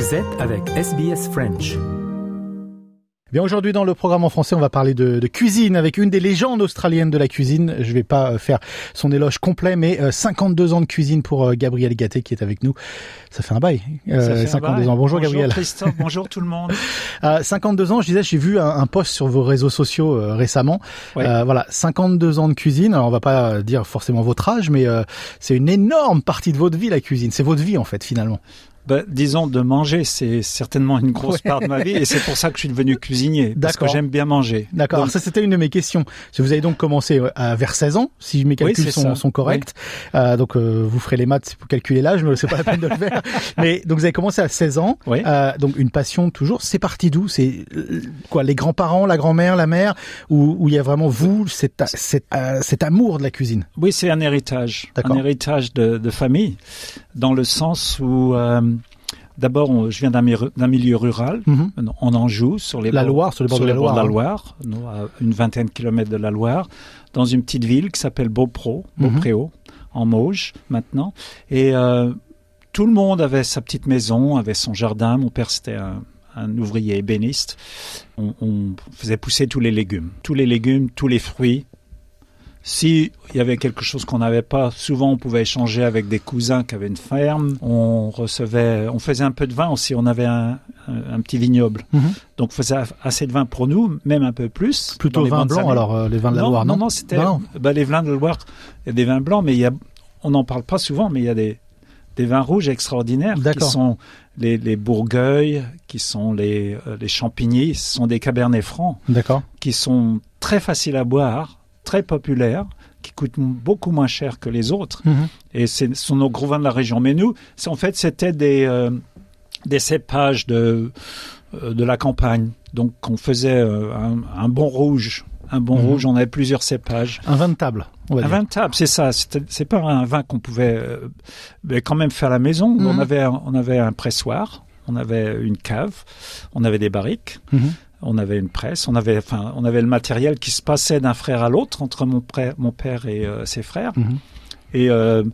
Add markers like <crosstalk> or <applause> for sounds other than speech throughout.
Vous êtes avec SBS French. Bien aujourd'hui dans le programme en français, on va parler de, de, cuisine avec une des légendes australiennes de la cuisine. Je vais pas euh, faire son éloge complet, mais euh, 52 ans de cuisine pour euh, Gabriel Gatté qui est avec nous. Ça fait un bail. Ça fait 52 un bail. ans. Bonjour, bonjour Gabriel. Christophe, <laughs> bonjour tout le monde. 52 ans, je disais, j'ai vu un, un, post sur vos réseaux sociaux euh, récemment. Ouais. voilà, 52 ans de cuisine. Alors on va pas dire forcément votre âge, mais euh, c'est une énorme partie de votre vie la cuisine. C'est votre vie en fait finalement. Ben, disons de manger, c'est certainement une grosse part de ma vie et c'est pour ça que je suis devenu cuisinier parce que j'aime bien manger. D'accord. Donc, Alors, Ça, c'était une de mes questions. Vous avez donc commencé euh, à vers 16 ans, si mes calculs sont, corrects. Euh, donc, euh, vous ferez les maths pour calculer l'âge, mais c'est pas la peine de le faire. <laughs> Mais donc, vous avez commencé à 16 ans. Oui. Euh, donc, une passion toujours. C'est parti d'où? C'est euh, quoi Les grands-parents, la grand-mère, la mère, où où il y a vraiment vous, cet, cet, euh, cet amour de la cuisine? Oui, c'est un héritage, un héritage de, de famille, dans le sens où euh, d'abord je viens d'un mi- d'un milieu rural, Mhm. en Anjou, sur les La bords- Loire, sur les bords de la Loire, hein. Loire, à une vingtaine de kilomètres de la Loire, dans une petite ville qui s'appelle Beaupro, Mhm. Beaupréau, en Mauges maintenant. Et euh, tout le monde avait sa petite maison, avait son jardin. Mon père c'était un, un ouvrier ébéniste. On, on faisait pousser tous les légumes, tous les légumes, tous les fruits. Si il y avait quelque chose qu'on n'avait pas, souvent on pouvait échanger avec des cousins qui avaient une ferme. On recevait, on faisait un peu de vin aussi. On avait un, un, un petit vignoble, Mhm. donc on faisait assez de vin pour nous, même un peu plus. Plutôt vin blanc, années. alors euh, les vins de la non, Loire, non, non non, c'était bah, les vins de la Loire. Il y a des vins blancs, mais il y a, on n'en parle pas souvent, mais il y a des, des vins rouges extraordinaires qui sont les, les qui sont les, euh, les Champigny, ce sont des Cabernets francs qui sont très faciles à boire, très populaires, qui coûtent beaucoup moins cher que les autres. Mhm. Et c'est- ce sont nos gros vins de la région. Mais nous, en fait, c'était des, euh, des cépages de, euh, de la campagne. Donc, on faisait euh, un, un bon rouge. Un bon Mhm. rouge, on avait plusieurs cépages. Un vin de table. On va Un dire. vin de table, c'est ça. C'est pas un vin qu'on pouvait quand même faire à la maison. Mhm. On, avait, un- on avait un pressoir, on avait une cave, on avait des barriques. On avait une presse, on avait, enfin, on avait le matériel qui se passait d'un frère à l'autre entre mon, mon père et euh, ses frères. Mhm. Et euh,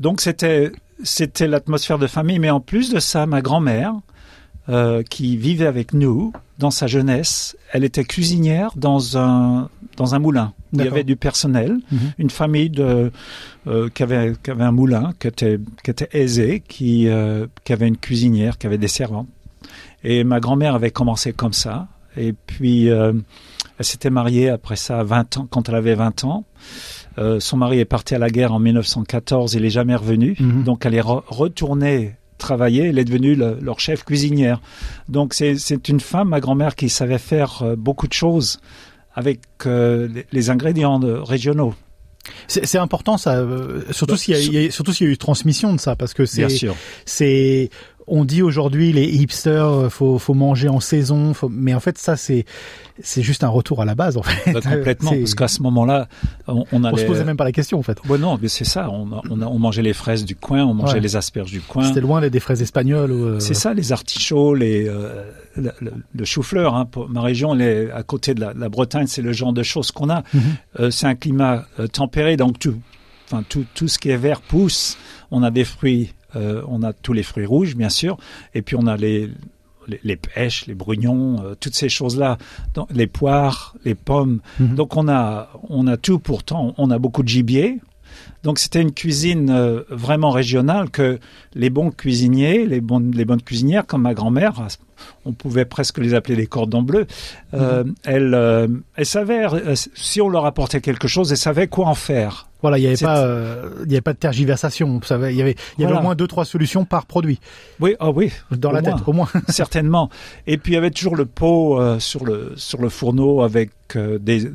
donc c'était, c'était l'atmosphère de famille. Mais en plus de ça, ma grand-mère, euh, qui vivait avec nous dans sa jeunesse, elle était cuisinière dans un dans un moulin. Il y avait du personnel, Mhm. une famille de euh, qui avait qui avait un moulin, qui était qui était aisé, qui euh, qui avait une cuisinière, qui avait des servantes. Et ma grand-mère avait commencé comme ça. Et puis, euh, elle s'était mariée après ça à 20 ans, quand elle avait 20 ans. Euh, son mari est parti à la guerre en 1914, il est jamais revenu. Mhm. Donc, elle est re- retournée travailler, elle est devenue le- leur chef cuisinière. Donc, c'est une femme, ma grand-mère, qui savait faire euh, beaucoup de choses avec les, les ingrédients régionaux. C'est important ça, surtout Bah, s'il y, a- surtout s'il y a eu transmission de ça, parce que c'est Bien sûr. c'est on dit aujourd'hui les hipsters euh, faut faut manger en saison faut, mais en fait ça c'est c'est juste un retour à la base en fait Bah, complètement. Parce qu'à ce moment-là, on, on on allait... se posait même pas la question en fait Ouais, non, mais c'est ça. On, on, on mangeait les fraises du coin, on mangeait Ouais. les asperges du coin. c'était loin des, des fraises espagnoles ou, euh, C'est ça, les artichauts, les, euh, le, le- le chou-fleur. Hein, pour ma région, est à côté de la, la Bretagne, c'est le genre de choses qu'on a. Mhm. Euh, c'est un climat euh, tempéré, donc tout, enfin tout, tout ce qui est vert pousse. On a des fruits, euh, on a tous les fruits rouges, bien sûr, et puis on a les les, les pêches, les brugnons, euh, toutes ces choses-là, les poires, les pommes. Mhm. Donc on a on a tout. Pourtant, on a beaucoup de gibier. Donc c'était une cuisine euh, vraiment régionale que les bons cuisiniers, les bonnes, les bonnes cuisinières comme ma grand-mère, on pouvait presque les appeler des cordons bleus, euh, elles, euh, elles savaient, euh, si on leur apportait quelque chose, elles savaient quoi en faire. voilà il y avait pas il y avait pas de tergiversation il y avait il y avait Voilà. au moins deux trois solutions par produit Oui, ah oui, dans la tête au moins <laughs> certainement. Et puis il y avait toujours le pot sur le sur le fourneau avec des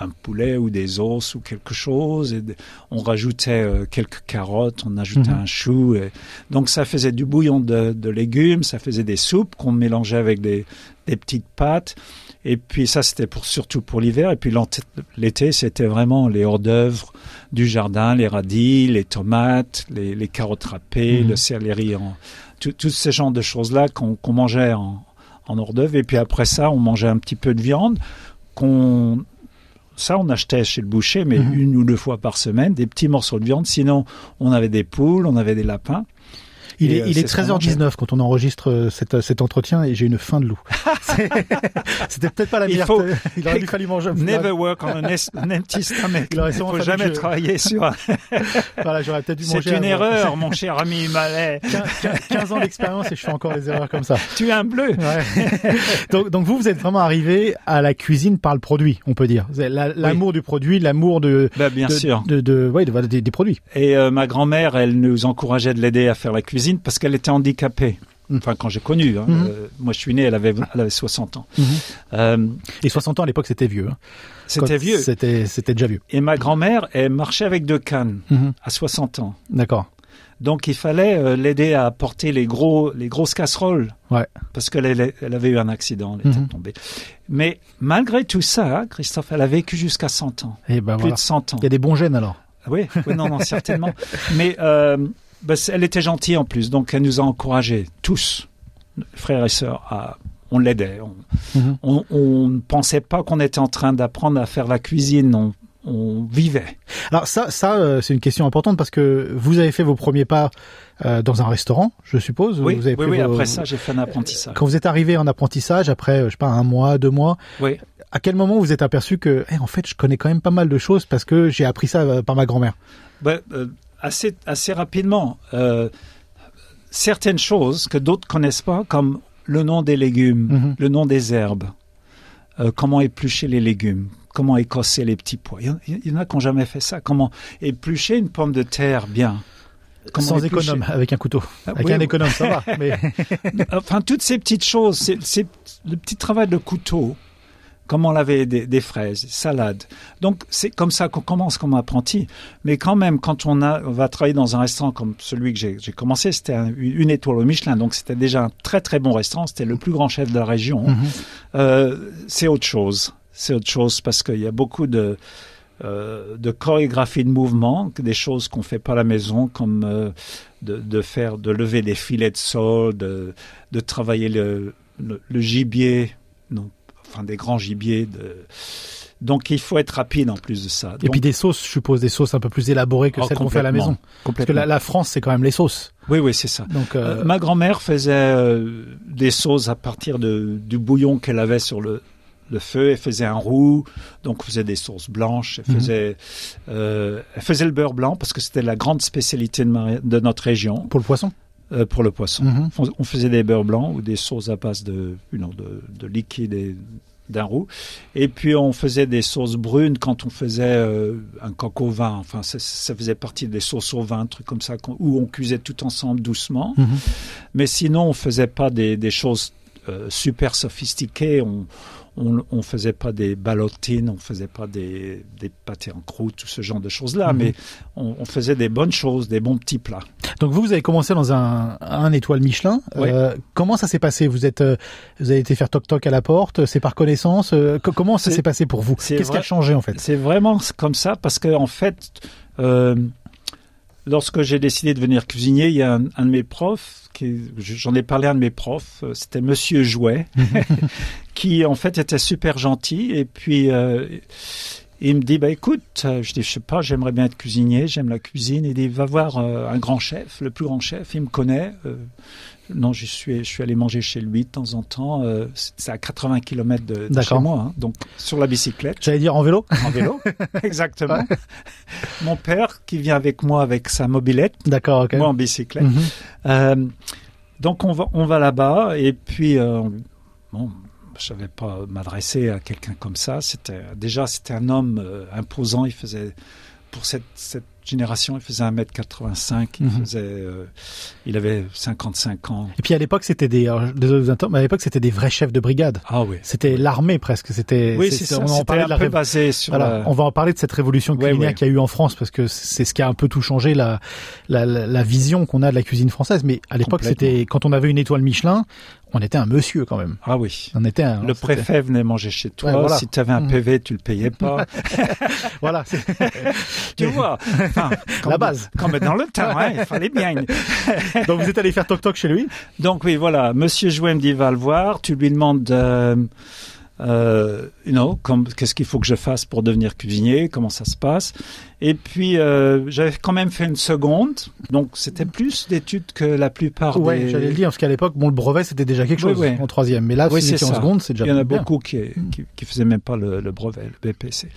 un poulet ou des os ou quelque chose. Et on rajoutait euh, quelques carottes, on ajoutait Mhm. un chou. Et, donc ça faisait du bouillon de, de légumes, ça faisait des soupes qu'on mélangeait avec des, des petites pâtes. Et puis ça, c'était pour, surtout pour l'hiver. Et puis l'été, c'était vraiment les hors-d'œuvre du jardin, les radis, les tomates, les, les carottes râpées, Mhm. le céleri, en, tout- tous ces genres de choses-là qu'on qu'on mangeait en, en hors-d'œuvre. Et puis après ça, on mangeait un petit peu de viande qu'on ça, on achetait chez le boucher, mais Mhm. une ou deux fois par semaine, des petits morceaux de viande. Sinon, on avait des poules, on avait des lapins. Il Et, est, euh, il est c'est ce qu'on 13h19 quand on enregistre euh, cet, cet entretien et j'ai une faim de loup. <laughs> C'est- C'était peut-être pas la Il meilleure. faut- il aurait dû fallu manger. Never work on an empty stomach. Il aurait Il faut jamais je- travailler sur. <laughs> Voilà, j'aurais peut-être dû <laughs> C'est manger. une avant. erreur, mon cher ami Malais. 15, 15 ans d'expérience et je fais encore des erreurs comme ça. Tu es un bleu. Ouais. donc, donc vous, vous êtes vraiment arrivé à la cuisine par le produit, on peut dire. L'amour du produit, l'amour de, Bah, bien de, sûr. de, de- ouais, de- des, des produits. Et euh, ma grand-mère, elle nous encourageait de l'aider à faire la cuisine parce qu'elle était handicapée. Mm. Enfin, quand j'ai connu. hein. Mhm. Euh, moi, je suis né, elle avait, elle avait 60 ans. Mhm. Euh, Et 60 ans à l'époque, c'était vieux. hein. C'était Quand vieux. C'était, c'était déjà vieux. Et ma grand-mère, elle marchait avec deux cannes Mhm. à 60 ans. D'accord. Donc, il fallait euh, l'aider à porter les gros, les grosses casseroles. Ouais. Parce qu'elle elle, elle avait eu un accident, elle était Mhm. tombée. Mais malgré tout ça, Christophe, elle a vécu jusqu'à 100 ans. Et ben Plus voilà. de 100 ans. Il y a des bons gènes alors. Oui, oui, non, non, certainement. <laughs> Mais euh, bah, elle était gentille en plus, donc elle nous a encouragés tous, frères et sœurs, à on l'aidait. On, Mhm. on, on ne pensait pas qu'on était en train d'apprendre à faire la cuisine. On, on vivait. Alors ça, ça euh, c'est une question importante parce que vous avez fait vos premiers pas euh, dans un restaurant, je suppose. Oui, vous avez oui, pris oui, vos- après ça, j'ai fait un apprentissage. Quand vous êtes arrivé en apprentissage, après, euh, je sais pas, un mois, deux mois, Oui. à quel moment vous êtes aperçu que, eh, en fait, je connais quand même pas mal de choses parce que j'ai appris ça par ma grand-mère? Euh, assez, assez rapidement. Euh, certaines choses que d'autres connaissent pas, comme le nom des légumes, Mhm. le nom des herbes, euh, comment éplucher les légumes, comment écosser les petits pois. Il y en, il y en a qui n'ont jamais fait ça. Comment éplucher une pomme de terre bien? Comment Sans éplucher- économe, avec un couteau. Ah, Avec oui, un oui. économe, ça va. <laughs> Mais Enfin, toutes ces petites choses, c'est le petit travail de couteau, comment laver des, des fraises, salades. Donc, c'est comme ça qu'on commence comme apprenti. Mais quand même, quand on, a, on va travailler dans un restaurant comme celui que j'ai, commencé, c'était un- une étoile au Michelin. Donc, c'était déjà un très, très bon restaurant. C'était le plus grand chef de la région. Mhm. Euh, c'est autre chose. C'est autre chose parce qu'il y a beaucoup de, euh, de chorégraphie de mouvement, des choses qu'on fait pas à la maison, comme euh, de, de faire, de lever des filets de sol, de, de travailler le, le, le gibier, non, enfin des grands gibiers. De... Donc il faut être rapide en plus de ça. et puis des sauces, je suppose, des sauces un peu plus élaborées que Oh, celles qu'on fait à la maison. Parce que la, la France, c'est quand même les sauces. Oui, oui, c'est ça. Donc, euh, Euh, ma grand-mère faisait euh, des sauces à partir de, du bouillon qu'elle avait sur le, le feu. Elle faisait un roux, donc elle faisait des sauces blanches. Elle Mhm. faisait, euh, elle faisait le beurre blanc parce que c'était la grande spécialité de, ma- de notre région pour le poisson? Euh, pour le poisson. Mhm. On, on faisait des beurres blancs ou des sauces à base de, know, de, de liquide et d'un roux. Et puis on faisait des sauces brunes quand on faisait euh, un coq au vin. Enfin, ça, ça faisait partie des sauces au vin, trucs comme ça, où on cuisait tout ensemble doucement. Mhm. Mais sinon, on faisait pas des, des choses euh, super sophistiquées. On, on, on faisait pas des ballotines, on faisait pas des, des pâtés en croûte, tout ce genre de choses-là. Mhm. Mais on, on faisait des bonnes choses, des bons petits plats. Donc vous, vous avez commencé dans un, un étoile Michelin. Oui. Euh, comment ça s'est passé? Vous êtes, euh, vous avez été faire toc toc à la porte. C'est par connaissance. euh, co- comment ça s'est passé pour vous? c'est Qu'est-ce qui a changé en fait? C'est vraiment comme ça parce que en fait, euh, lorsque j'ai décidé de devenir cuisinier, il y a un, un de mes profs, j'en ai parlé à un de mes profs, euh, c'était Monsieur Jouet, <laughs> qui en fait était super gentil. Et puis euh, il me dit bah écoute, euh, je dis je sais pas, j'aimerais bien être cuisinier, j'aime la cuisine. Il dit va voir euh, un grand chef, le plus grand chef, il me connaît. euh, non, je suis, je suis allé manger chez lui de temps en temps. euh, c'est à 80 km de, de chez moi, hein, donc sur la bicyclette. J'allais dire en vélo. En vélo, <laughs> exactement. Mon père qui vient avec moi avec sa mobilette, D'accord. ok. moi en bicyclette. Mhm. Donc on va, on va là-bas et puis bon, je savais pas m'adresser à quelqu'un comme ça. C'était déjà c'était un homme euh, imposant. Il faisait pour cette, cette génération, il faisait 1m85. Il Mhm. faisait, euh, il avait 55 ans. Et puis à l'époque, c'était des, alors, désolé de vous interrompre, mais à l'époque, c'était des vrais chefs de brigade. Ah oui. C'était l'armée presque. C'était. Oui, c'est ça. On en un de la peu basé sur Voilà, la- on va en parler de cette révolution culinaire qu'il y a eu en France parce que c'est ce qui a un peu tout changé la la, la, vision qu'on a de la cuisine française. Mais à l'époque, c'était quand on avait une étoile Michelin, on était un monsieur quand même. Ah oui. On était un. Le préfet venait manger chez toi. Ouais, voilà. Si tu avais un Mhm. PV, tu le payais pas. <laughs> Voilà. <laughs> tu vois. Enfin, comme- La base. Comme dans le <laughs> temps, hein, il fallait bien. Donc vous êtes allé faire toc toc chez lui? Donc oui, voilà. Monsieur Jouet me dit, va le voir. Tu lui demandes, euh, euh, you know, qu'est-ce qu'il faut que je fasse pour devenir cuisinier, comment ça se passe? Et puis euh, j'avais quand même fait une seconde, donc c'était plus d'études que la plupart Ouais, des. j'allais le dire parce qu'à l'époque, bon, le brevet c'était déjà quelque Oui, chose oui. en troisième, mais là, Oui, c'est c'était en seconde, c'est déjà Il y en a bien. beaucoup qui, qui, qui faisaient même pas le, le brevet, le BPC.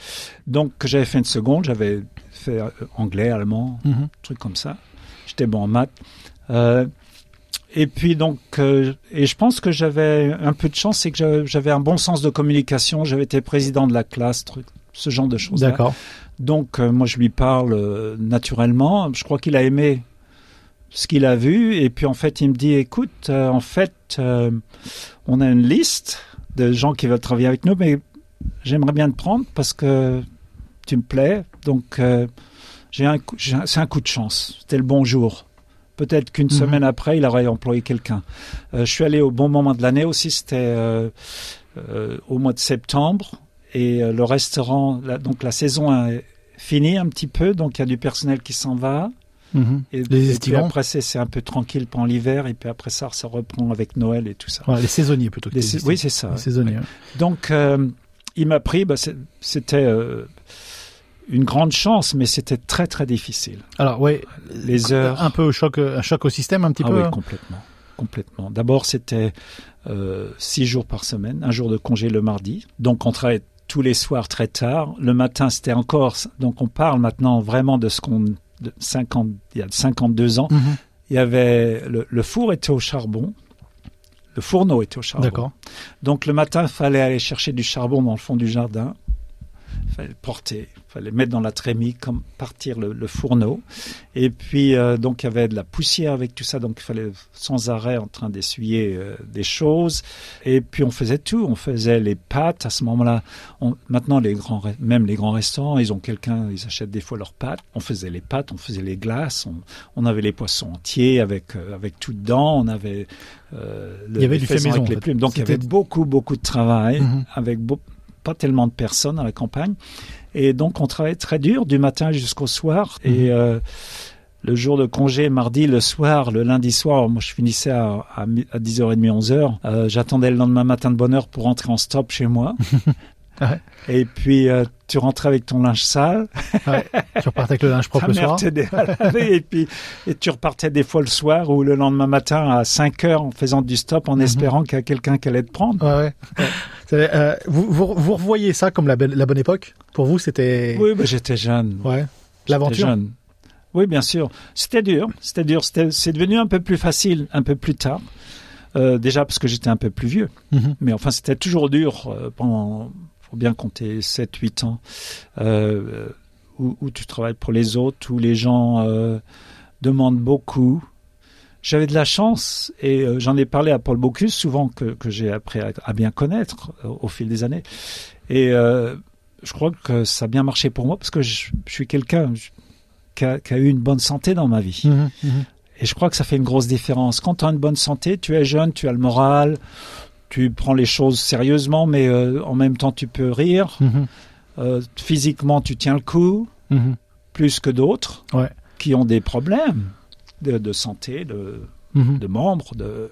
Donc j'avais fait une seconde, j'avais fait euh, anglais, allemand, Mhm. truc comme ça. J'étais bon en maths. Euh, et puis donc, euh, et je pense que j'avais un peu de chance, c'est que j'avais- un bon sens de communication. J'avais été président de la classe, truc, ce genre de choses. D'accord. Donc euh, moi je lui parle euh, naturellement. Je crois qu'il a aimé ce qu'il a vu et puis en fait il me dit écoute en fait on a une liste de gens qui veulent travailler avec nous mais j'aimerais bien te prendre parce que tu me plais donc j'ai un- c'est un coup de chance c'était le bon jour peut-être qu'une Mhm. semaine après il aurait employé quelqu'un Euh, je suis allé au bon moment de l'année aussi c'était euh, euh, au mois de septembre et le restaurant la- donc la saison est finie un petit peu donc il y a du personnel qui s'en va Mhm. et, Les et puis après, c'est un peu tranquille pendant l'hiver, et puis après ça, ça reprend avec Noël et tout ça. Les saisonniers plutôt que Les les oui, c'est ça. Les saisonniers. Ouais. Donc, il m'a pris, bah, c'était une grande chance, mais c'était très, très difficile. Alors, ouais. Les heures. Un peu au choc, un choc au système, un petit ah peu. oui, hein. complètement. complètement. D'abord, c'était euh, six jours par semaine, un jour de congé le mardi. Donc, on travaillait tous les soirs très tard. Le matin, c'était encore. Donc, on parle maintenant vraiment de ce qu'on. De 50, il y a 52 ans. Mhm. Il y avait le, le four était au charbon, le fourneau était au charbon. D'accord. Donc le matin, il fallait aller chercher du charbon dans le fond du jardin. Il fallait le porter, il fallait mettre dans la trémie, comme partir le, le fourneau. Et puis euh, donc il y avait de la poussière avec tout ça, donc il fallait sans arrêt en train d'essuyer euh, des choses. Et puis on faisait tout, on faisait les pâtes à ce moment-là. Maintenant les grands, même les grands restaurants, ils ont quelqu'un, ils achètent des fois leurs pâtes. On faisait les pâtes, on faisait les glaces, on, on avait les poissons entiers avec euh, avec tout dedans. On avait le, Il y avait du fait maison, avec les plumes. Donc il y avait beaucoup beaucoup de travail Mhm. avec beau- pas tellement de personnes à la campagne. Et donc, on travaillait très dur du matin jusqu'au soir. Mhm. Et euh, le jour de congé, mardi, le soir, le lundi soir, moi, je finissais à, à, à 10h30, 11h. Euh, J'attendais le lendemain matin de bonne heure pour rentrer en stop chez moi. <laughs> Ouais. Et puis, euh, tu rentrais avec ton linge sale. Ouais. tu repartais avec le linge propre le soir. et puis, et tu repartais des fois le soir ou le lendemain matin à 5 heures en faisant du stop, en Mhm. espérant qu'il y a quelqu'un qui allait te prendre. Ouais, euh, vous, vous, vous revoyez ça comme la, belle- la bonne époque? Pour vous, c'était Oui, bah, j'étais jeune. ouais. L'aventure? jeune. Oui, bien sûr. C'était dur. C'était dur. C'est devenu un peu plus facile un peu plus tard. Euh, déjà parce que j'étais un peu plus vieux. Mhm. Mais enfin, c'était toujours dur euh, pendant, faut bien compter, 7, 8 ans, euh, où, où tu travailles pour les autres, où les gens euh, demandent beaucoup. J'avais de la chance et euh, j'en ai parlé à Paul Bocuse souvent que, que j'ai appris à, à bien connaître au fil des années. Et je crois que ça a bien marché pour moi parce que je, je suis quelqu'un qui a, qui a eu une bonne santé dans ma vie. Mhm, mhm. Et je crois que ça fait une grosse différence. Quand tu as une bonne santé, tu es jeune, tu as le moral, tu prends les choses sérieusement, mais euh, en même temps tu peux rire. Mhm, Euh, physiquement, tu tiens le coup, mhm. plus que d'autres Ouais. qui ont des problèmes de, de santé, de, Mhm. de membres, de...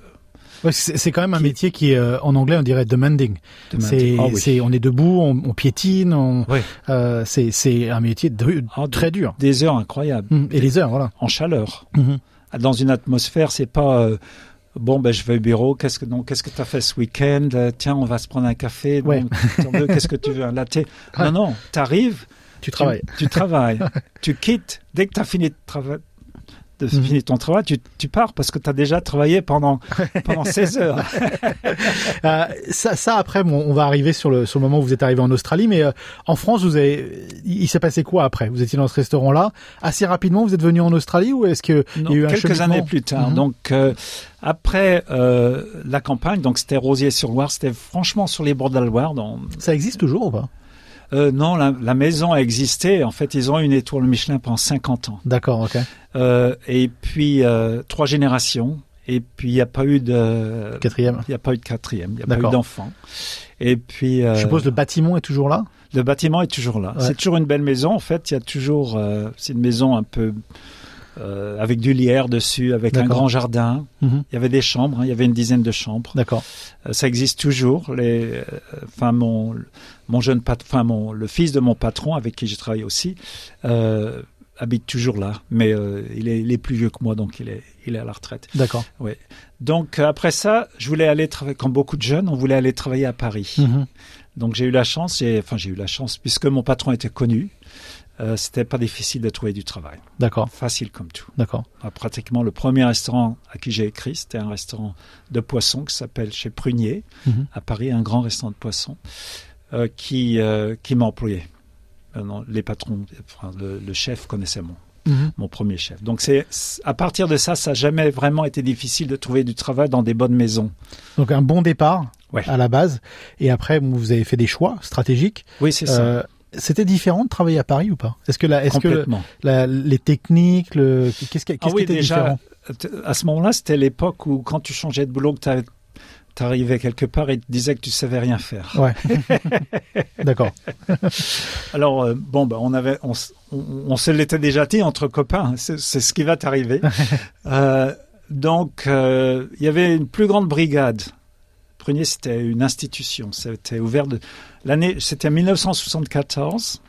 Ouais, c'est quand même un Qui- métier qui euh, en anglais on dirait demanding. C'est, Ah oui. on est debout, on, on piétine, on, Oui. euh, c'est, un métier Ah, très dur. Des heures incroyables. Et les heures, voilà. en chaleur. Dans une atmosphère, c'est pas... euh, Bon, ben, je vais au bureau. Qu'est-ce que Qu'est-ce que tu as fait ce week-end? Euh, Tiens, on va se prendre un café. Ouais. Qu'est-ce que tu veux? Un latte? Non, non. T'arrives, Tu travailles. Tu, tu travailles. <laughs> tu quittes. Dès que tu as fini de, trava- de Mhm. fini ton travail, tu, tu pars parce que tu as déjà travaillé pendant, <laughs> pendant 16 heures. Euh, ça, ça après, on va arriver sur le, sur le moment où vous êtes arrivé en Australie, mais euh, en France, vous avez, il, s'est passé quoi après? Vous étiez dans ce restaurant-là. Assez rapidement, vous êtes venu en Australie ou est-ce que Non, il y a eu un quelques années plus tard. Mhm. Donc, euh, après la campagne, donc c'était Rosier-sur-Loire, c'était franchement sur les bords de la Loire. Dans... ça existe toujours ou pas? Euh, non, la, la maison a existé. En fait, ils ont eu une étoile Michelin pendant 50 ans. D'accord, ok. Euh, et puis, euh, trois générations. Et puis, il n'y a pas eu de... Quatrième. Il n'y a pas eu de quatrième, il n'y a pas eu d'enfant. Et puis, euh, Je suppose le bâtiment est toujours là? le bâtiment est toujours là. Ouais. C'est toujours une belle maison. En fait, il y a toujours. euh, c'est une maison un peu euh, avec du lierre dessus, avec un grand jardin. Mhm. Il y avait des chambres, hein, il y avait une dizaine de chambres. D'accord. Euh, ça existe toujours. Les, euh, enfin mon mon jeune enfin mon le fils de mon patron avec qui j'ai travaillé aussi habite toujours là, mais il est il est plus vieux que moi donc il est il est à la retraite. D'accord. Donc euh, après ça, je voulais aller travailler comme beaucoup de jeunes, on voulait aller travailler à Paris. Mhm. Donc j'ai eu la chance, enfin j'ai eu la chance puisque mon patron était connu. Euh, c'était pas difficile de trouver du travail, D'accord. facile comme tout. D'accord. Pratiquement le premier restaurant à qui j'ai écrit, c'était un restaurant de poisson qui s'appelle chez Prunier Mhm. à Paris, un grand restaurant de poisson euh, qui euh, qui m'a employé. Euh, les patrons, enfin, le, le chef connaissait mon Mhm. mon premier chef. Donc c'est c'est- à partir de ça, ça n'a jamais vraiment été difficile de trouver du travail dans des bonnes maisons. Donc un bon départ Ouais. à la base, et après vous avez fait des choix stratégiques. Oui, c'est ça. Euh, C'était différent de travailler à Paris ou pas? Est-ce que la, est-ce que la- les techniques, le, qu'est-ce qui, Ah oui, qui était déjà, différent? à ce moment-là, c'était l'époque où quand tu changeais de boulot, que t'arrivais quelque part et te disais que tu savais rien faire. Ouais. <laughs> D'accord. <laughs> Alors euh, bon, bah, on avait, on, s- on, on se l'était déjà dit entre copains. hein, C'est c'est ce qui va t'arriver. <laughs> Euh, donc euh, il y avait une plus grande brigade. Prunier, c'était une institution. C'était ouvert de l'année. C'était en 1974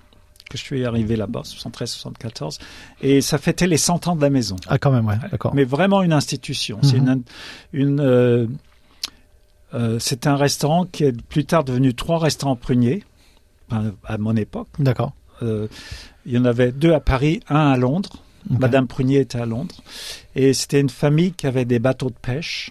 que je suis arrivé là-bas, 73-74, et ça fêtait les 100 ans de la maison. Ah quand même, ouais. D'accord. Mais vraiment une institution. C'est Mhm. une, une euh, euh, c'est un restaurant qui est plus tard devenu trois restaurants pruniers enfin, à mon époque. D'accord. Euh, il y en avait deux à Paris, un à Londres. Madame Prunier était à Londres. Et c'était une famille qui avait des bateaux de pêche.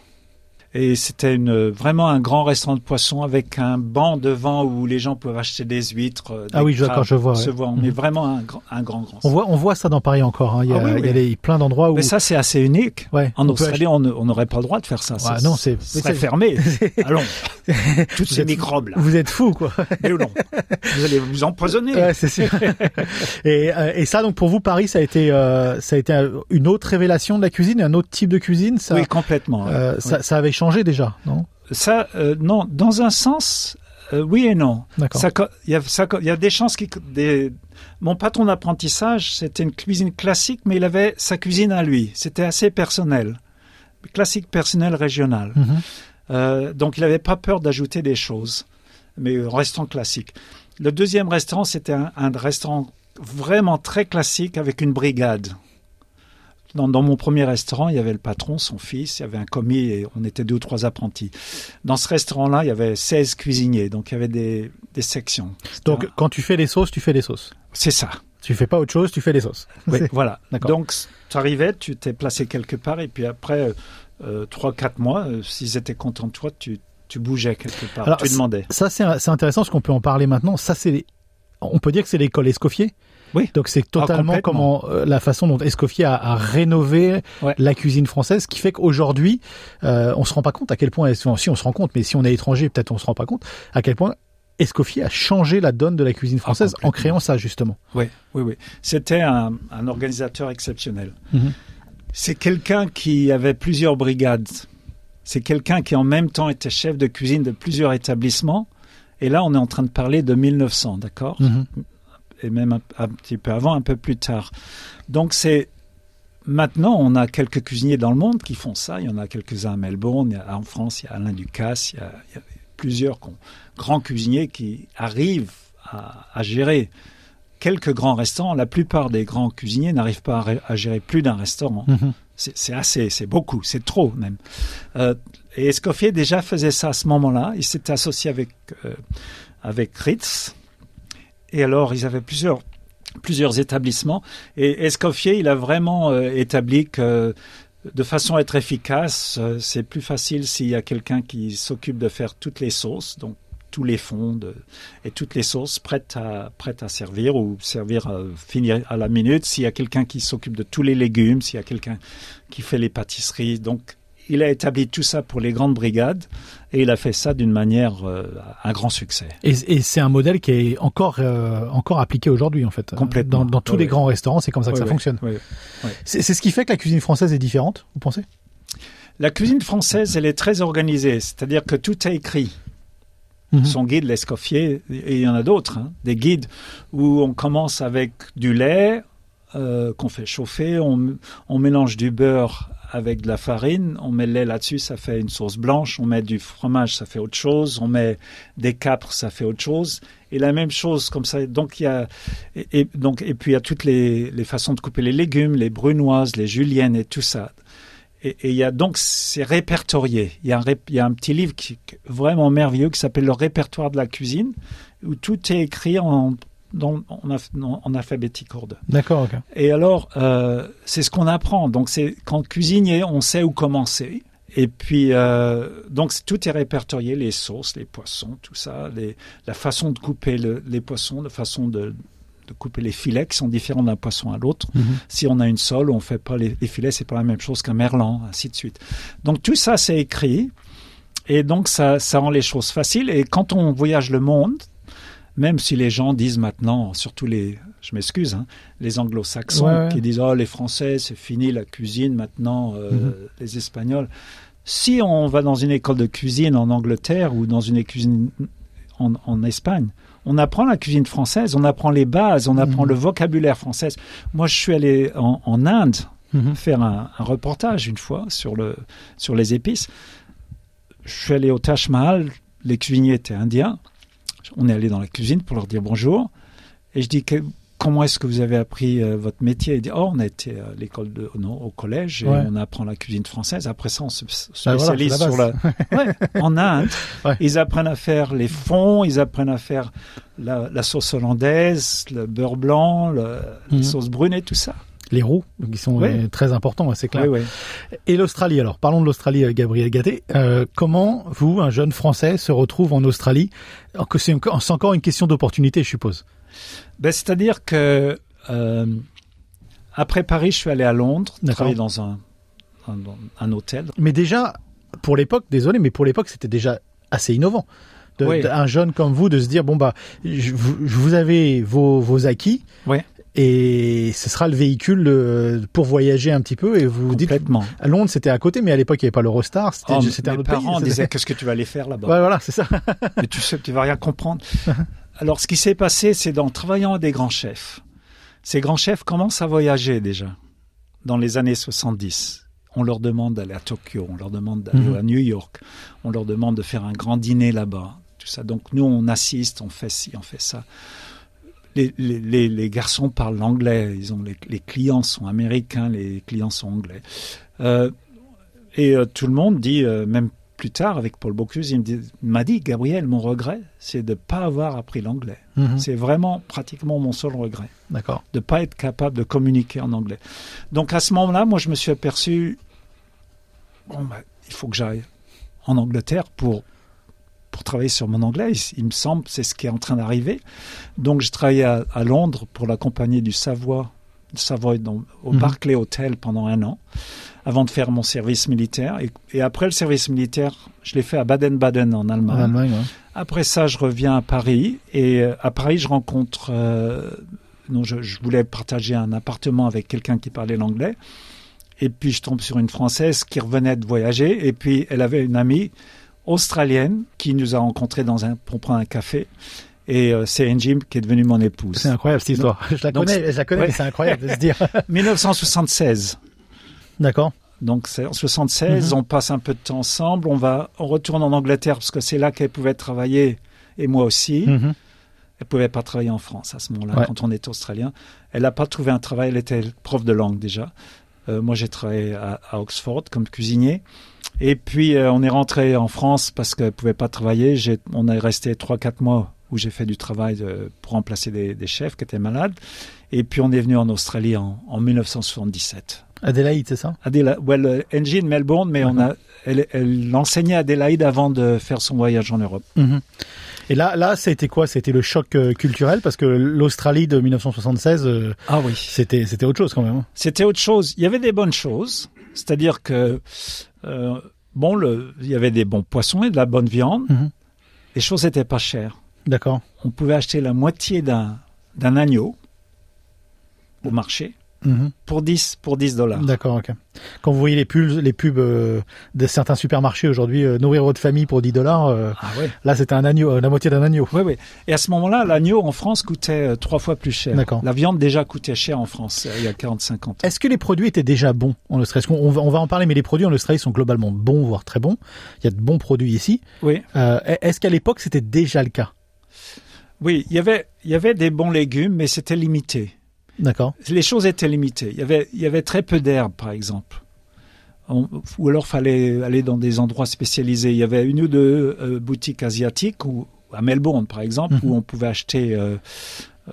Et c'était une, vraiment un grand restaurant de poissons avec un banc devant où les gens peuvent acheter des huîtres. euh, Ah oui, je- d'accord, crabes, je vois, ouais. Se voir. Mhm. Vraiment un, grand- un grand, grand. On voit, on voit ça dans Paris encore. hein. Il y a, Ah oui, il y a oui. plein d'endroits où. Mais ça, c'est assez unique. ouais, En on Australie, on on n'aurait pas le droit de faire ça. Ça- non, c'est- fermé. <laughs> Allons, toutes ces êtes- microbes là. Vous êtes fou, quoi. Mais non, vous allez vous empoisonner. Ouais, c'est sûr. <laughs> et, euh, et ça, donc pour vous, Paris, ça a été, euh, ça a été une autre révélation de la cuisine, un autre type de cuisine. Ça, oui, complètement. euh, Oui. ça, ça avait changé déjà, non? Ça, euh, non, dans un sens, euh, oui et non. Il y y a des chances qui, des, mon patron d'apprentissage, c'était une cuisine classique, mais il avait sa cuisine à lui. C'était assez personnel. Classique, personnel, régional. Mhm. Euh, donc il n'avait pas peur d'ajouter des choses, mais en restant classique. Le deuxième restaurant, c'était un, un restaurant vraiment très classique avec une brigade. Dans, dans mon premier restaurant, il y avait le patron, son fils, il y avait un commis et on était deux ou trois apprentis. Dans ce restaurant-là, il y avait 16 cuisiniers, donc il y avait des, des sections. Donc un- quand tu fais les sauces, tu fais les sauces. c'est ça. Tu fais pas autre chose, tu fais les sauces. Oui, <laughs> voilà. Donc, tu arrivais, tu t'es placé quelque part, et puis après euh, trois, quatre mois, euh, s'ils étaient contents de toi, tu, tu bougeais quelque part, Alors, tu demandais. Ça, c'est intéressant parce qu'on peut en parler maintenant. Ça, c'est on peut dire que c'est l'école Escoffier. Oui. Donc c'est totalement complètement. comment euh, la façon dont Escoffier a, a rénové Ouais. la cuisine française, ce qui fait qu'aujourd'hui, euh, on se rend pas compte à quel point, si on se rend compte, mais si on est étranger, peut-être on se rend pas compte à quel point Escoffier a changé la donne de la cuisine française en créant ça justement. Oui, oui, oui. C'était un, un organisateur exceptionnel. Mhm. C'est quelqu'un qui avait plusieurs brigades. C'est quelqu'un qui en même temps était chef de cuisine de plusieurs établissements. Et là, on est en train de parler de 1900, d'accord? Mhm. Et même un, un petit peu avant, un peu plus tard. Donc c'est maintenant, on a quelques cuisiniers dans le monde qui font ça. Il y en a quelques-uns à Melbourne, il y a- en France, il y a Alain Ducasse, il y a, il y a plusieurs grands cuisiniers qui arrivent à, à gérer quelques grands restaurants. La plupart des grands cuisiniers n'arrivent pas à, gérer plus d'un restaurant. Mhm. C'est c'est assez, c'est beaucoup, c'est trop même. Euh, et Escoffier déjà faisait ça à ce moment-là. Il s'était associé avec euh, avec Ritz. Et alors, ils avaient plusieurs plusieurs établissements. Et Escoffier, il a vraiment euh, établi que de façon à être efficace, euh, c'est plus facile s'il y a quelqu'un qui s'occupe de faire toutes les sauces, donc tous les fonds et toutes les sauces prêtes à, prêtes à servir ou servir à finir à la minute. S'il y a quelqu'un qui s'occupe de tous les légumes, s'il y a quelqu'un qui fait les pâtisseries. Donc, il a établi tout ça pour les grandes brigades et il a fait ça d'une manière, euh, un grand succès. Et, et c'est un modèle qui est encore euh, encore appliqué aujourd'hui en fait. Complètement. Dans, dans tous les grands restaurants, c'est comme ça que ça fonctionne. C'est ce qui fait que la cuisine française est différente, vous pensez? La cuisine française, elle est très organisée, c'est-à-dire que tout est écrit. Mhm. Son guide, l'Escoffier, et il y en a d'autres, hein, des guides où on commence avec du lait, euh, qu'on fait chauffer. On, on mélange du beurre avec de la farine, on met le lait là-dessus, ça fait une sauce blanche. On met du fromage, ça fait autre chose. On met des capres, ça fait autre chose. Et la même chose comme ça. Donc il y a et, donc et puis il y a toutes les, façons de couper les légumes, les brunoises, les juliennes et tout ça. Et, et il y a donc c'est répertorié. Il y a un, il y a un petit livre qui vraiment merveilleux qui s'appelle le répertoire de la cuisine où tout est écrit en dans- en, alph- en alphabétique. D'accord. Et alors, euh, c'est ce qu'on apprend. Donc, c'est quand cuisinier, on sait où commencer. Et puis, euh, donc, tout est répertorié, les sauces, les poissons, tout ça, les, la façon de couper le- les poissons, la façon de, de couper les filets qui sont différents d'un poisson à l'autre. Mhm. Si on a une sole, on fait pas les, les filets, c'est pas la même chose qu'un merlan, ainsi de suite. Donc, tout ça, c'est écrit. Et donc, ça, ça rend les choses faciles. Et quand on voyage le monde, même si les gens disent maintenant, surtout les, je m'excuse, hein, les anglo-saxons Ouais, ouais. qui disent, oh, les Français, c'est fini la cuisine maintenant, euh, Mhm. les Espagnols. Si on va dans une école de cuisine en Angleterre ou dans une cuisine en, en Espagne, on apprend la cuisine française, on apprend les bases, on apprend Mhm. le vocabulaire français. Moi, je suis allé en, en Inde Mhm. faire un, un reportage une fois sur, le, sur les épices. Je suis allé au Taj Mahal, les cuisiniers étaient indiens. On est allé dans la cuisine pour leur dire bonjour. Et je dis, que, comment est-ce que vous avez appris euh, votre métier? Ils disent, oh, on a été à l'école, de, non, au collège, et Ouais. on apprend la cuisine française. Après ça, on se Ah, voilà, spécialise la sur la... <laughs> Ouais, en Inde, Ouais. ils apprennent à faire les fonds, ils apprennent à faire la, la sauce hollandaise, le beurre blanc, le, Mhm. les sauces brunes et tout ça. Les roux, qui sont Ouais. euh, très importants, c'est clair. Oui. Et l'Australie, alors parlons de l'Australie, euh, Gabriel Gatté. Euh, comment vous, un jeune Français, se retrouve en Australie? C'est encore, une question d'opportunité, je suppose. Ben, C'est-à-dire que euh, après Paris, je suis allé à Londres, travailler dans un, un, hôtel. Mais déjà, pour l'époque, désolé, mais pour l'époque, c'était déjà assez innovant. De, Oui. Un jeune comme vous de se dire bon bah, je- vous, vous avez vos, vos acquis. Oui. Et ce sera le véhicule de- pour voyager un petit peu. Et vous dites, à Londres, c'était à côté, mais à l'époque, il n'y avait pas l'Eurostar. C'était Oh, c'était un autre parents pays. disaient qu'est-ce que tu vas aller faire là-bas? Ouais, voilà, c'est ça. <laughs> Mais tu sais, tu vas rien comprendre. Alors, ce qui s'est passé, c'est dans travaillant à des grands chefs. Ces grands chefs commencent à voyager déjà dans les années 70. On leur demande d'aller à Tokyo, on leur demande d'aller Mhm. à New York, on leur demande de faire un grand dîner là-bas. Tout ça. Donc nous, on assiste, on fait ci, on fait ça. Les, les, les, les garçons parlent l'anglais, ils ont les, les clients sont américains, les clients sont anglais. Euh, et euh, tout le monde dit, euh, même plus tard avec Paul Bocuse, il m'a dit, Gabriel, mon regret, c'est de ne pas avoir appris l'anglais. Mhm. C'est vraiment pratiquement mon seul regret, D'accord. de ne pas être capable de communiquer en anglais. Donc à ce moment-là, moi, je me suis aperçu, bon, bah, il faut que j'aille en Angleterre pour pour travailler sur mon anglais. Il, il me semble c'est ce qui est en train d'arriver. Donc je travaillais à, à Londres pour la compagnie du Savoie, Savoy dans- au Mhm. Barclay Hotel pendant un an, avant de faire mon service militaire. Et, et après le service militaire, je l'ai fait à Baden-Baden en En Allemagne. Allemagne, ouais. Après ça, je reviens à Paris et euh, à Paris, je rencontre. euh, non, je, je voulais partager un appartement avec quelqu'un qui parlait l'anglais. Et puis, je tombe sur une Française qui revenait de voyager. Et puis, elle avait une amie australienne qui nous a rencontrés dans un, pour prendre un café. Et euh, c'est Angie qui est devenue mon épouse. C'est incroyable cette histoire. Je la Donc, connais, je la connais, ouais. mais c'est incroyable de se dire. <laughs> 1976. D'accord. Donc c'est en 76, Mhm. on passe un peu de temps ensemble, on va, on retourne en Angleterre parce que c'est là qu'elle pouvait travailler et moi aussi. Mhm. Elle pouvait pas travailler en France à ce moment-là, Ouais. quand on était australien. Elle n'a pas trouvé un travail, elle était prof de langue déjà. Euh, moi, j'ai travaillé à, à Oxford comme cuisinier. Et puis, euh, on est rentré en France parce qu'elle pouvait pas travailler. J'ai, on est resté trois, quatre mois où j'ai fait du travail euh, pour remplacer des, des chefs qui étaient malades. Et puis, on est venu en Australie en, en 1977. Adélaïde, c'est ça? Adéla well, euh, de Melbourne, mais on a, elle, elle enseignait à Adélaïde avant de faire son voyage en Europe. Mhm. Et là, là, c'était quoi? C'était le choc euh, culturel? Parce que l'Australie de 1976, euh, Ah oui. c'était c'était autre chose quand même. C'était autre chose. Il y avait des bonnes choses, c'est-à-dire que euh, bon, le, il y avait des bons poissons et de la bonne viande. Mhm. Les choses n'étaient pas chères. D'accord. On pouvait acheter la moitié d'un d'un agneau au marché Mhm. pour 10 pour 10 dollars. D'accord, ok. Quand vous voyez les pubs, les pubs euh, de certains supermarchés aujourd'hui, euh, nourrir votre famille pour 10 dollars, euh, Ah ouais. là c'était un agneau, la moitié d'un agneau. Oui, oui. Et à ce moment-là, l'agneau en France coûtait trois fois plus cher. D'accord. La viande déjà coûtait cher en France il y a 40-50 ans. Est-ce que les produits étaient déjà bons en Australie? On va, on va en parler, mais les produits en Australie sont globalement bons, voire très bons. Il y a de bons produits ici. Oui, Est-ce qu'à l'époque c'était déjà le cas? Oui. Il y avait, il y avait des bons légumes, mais c'était limité. D'accord. Les choses étaient limitées. Il y avait, il y avait très peu d'herbes, par exemple. On- ou alors fallait aller dans des endroits spécialisés. Il y avait une ou deux euh, boutiques asiatiques, ou à Melbourne, par exemple, Mhm. où on pouvait acheter, euh,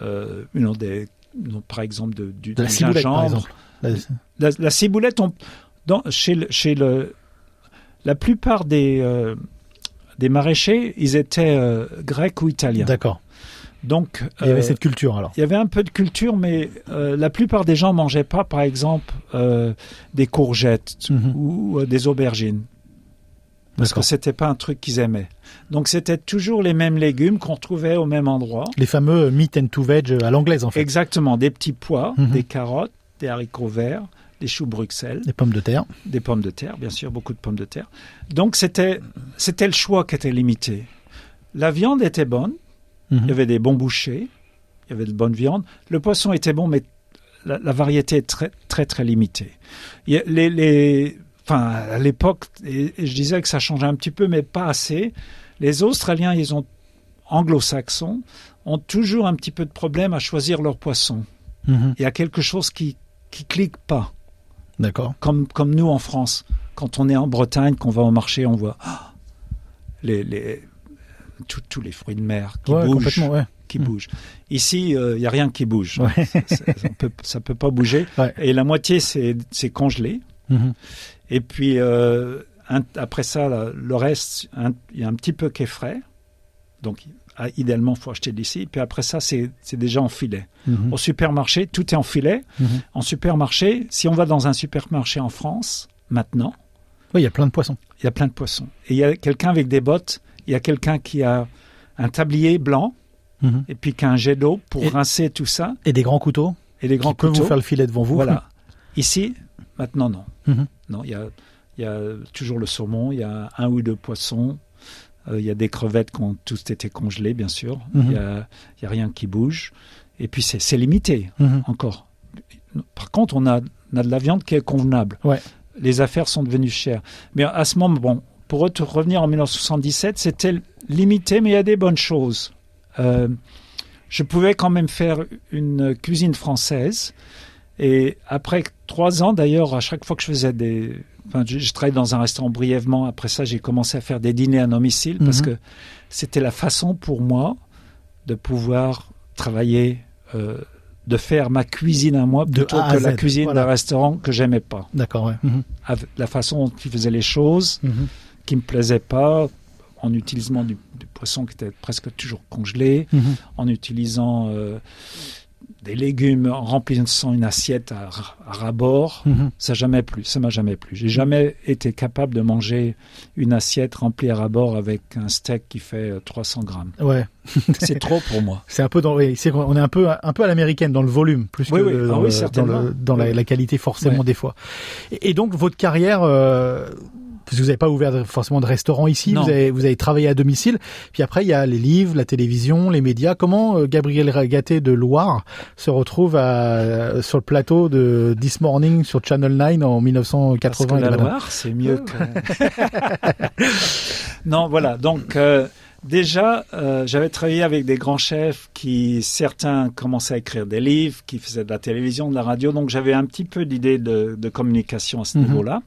euh, des, non, par exemple, de, du, De la ciboulette, par exemple. La- La, la ciboulette, on, dans, chez, le, chez le, la plupart des, des maraîchers, ils étaient euh, grecs ou italiens. D'accord. Donc, Il y avait euh, cette culture alors. il y avait un peu de culture, mais euh, la plupart des gens mangeaient pas, par exemple, euh, des courgettes Mhm. ou des aubergines. Parce que c'était pas un truc qu'ils aimaient. Donc c'était toujours les mêmes légumes qu'on trouvait au même endroit. Les fameux meat and to veg à l'anglaise en fait. Exactement, des petits pois, Mhm. des carottes, des haricots verts, des choux Bruxelles, Des pommes de terre. des pommes de terre, bien sûr, beaucoup de pommes de terre. Donc c'était c'était le choix qui était limité. La viande était bonne, Mhm. il y avait des bons bouchers, il y avait de bonnes viandes. Le poisson était bon, mais la, la variété est très très très limitée. Il y a les, les enfin à l'époque, et, et je disais que ça changeait un petit peu, mais pas assez. Les Australiens, ils ont anglo-saxons, ont toujours un petit peu de problème à choisir leur poisson. Mhm. Il y a quelque chose qui qui clique pas D'accord. comme, comme nous en France, quand on est en Bretagne, qu'on va au marché, on voit ah, les, les, tous- les fruits de mer qui Ouais, bougent. ouais. Qui Mm. bougent. Ici, il n'y a rien qui bouge. Ouais. Ça, ça peut, pas bouger. Et la moitié, c'est congelé. Mhm. Et puis, euh, un- après ça, là, le reste, il y a un petit peu qui est frais. Donc, ah, idéalement, il faut acheter d'ici. Puis après ça, c'est déjà en filet. Mhm. Au supermarché, tout est en filet. Mhm. En supermarché, si on va dans un supermarché en France, maintenant, Oui, il y a plein de poissons. il y a plein de poissons. Et il y a quelqu'un avec des bottes, il y a quelqu'un qui a un tablier blanc Mhm. et puis qui a un jet d'eau pour Et- rincer tout ça Et des grands couteaux et les grands qui peuvent couteaux. vous faire le filet devant vous. Voilà. <laughs> Ici, maintenant, non. Mhm. Non, il y a, y a toujours le saumon, il y a un ou deux poissons, euh, il y a des crevettes qui ont tous été congelées, bien sûr. Mhm. Il y a, a rien qui bouge. Et puis, c'est limité encore. Par contre, on a, on a de la viande qui est convenable. Ouais. Les affaires sont devenues chères. Mais à ce moment, bon, pour re- revenir en 1977, c'était limité, mais il y a des bonnes choses. Euh, je pouvais quand même faire une cuisine française. Et après trois ans, d'ailleurs, à chaque fois que je faisais des... Enfin, je, je travaillais dans un restaurant brièvement. Après ça, j'ai commencé à faire des dîners à domicile parce Mhm. que c'était la façon pour moi de pouvoir travailler, euh, de faire ma cuisine à moi De plutôt A à que la cuisine voilà. d'un restaurant que j'aimais pas. D'accord, ouais. Mhm. La façon dont ils faisaient les choses, Mhm. Qui me plaisait pas, en utilisant du, du poisson qui était presque toujours congelé, Mhm. en utilisant euh, des légumes, en remplissant une assiette à, rabord. Mhm. Ça jamais plu, ça m'a jamais plu. J'ai jamais été capable de manger une assiette remplie à rabord avec un steak qui fait euh, 300 grammes. Ouais. <laughs> C'est trop pour moi. C'est un peu dans, oui, c'est- on est un peu, un peu à l'américaine dans le volume, plus Oui, que oui. dans, Ah le- dans, le- dans la, qualité forcément Ouais. des fois. Et, et donc votre carrière, euh, parce que vous n'avez pas ouvert forcément de restaurant ici, vous avez, vous avez travaillé à domicile. Puis après il y a les livres, la télévision, les médias. Comment euh, Gabriel Ragaté de Loire se retrouve à, sur le plateau de This Morning sur Channel 9 en Parce 1980 que et la Loire, c'est mieux que... <laughs> non, voilà. Donc, euh, déjà, euh, j'avais travaillé avec des grands chefs qui, certains commençaient à écrire des livres, qui faisaient de la télévision, de la radio. Donc, j'avais un petit peu d'idée de, de communication à ce Mhm. niveau-là.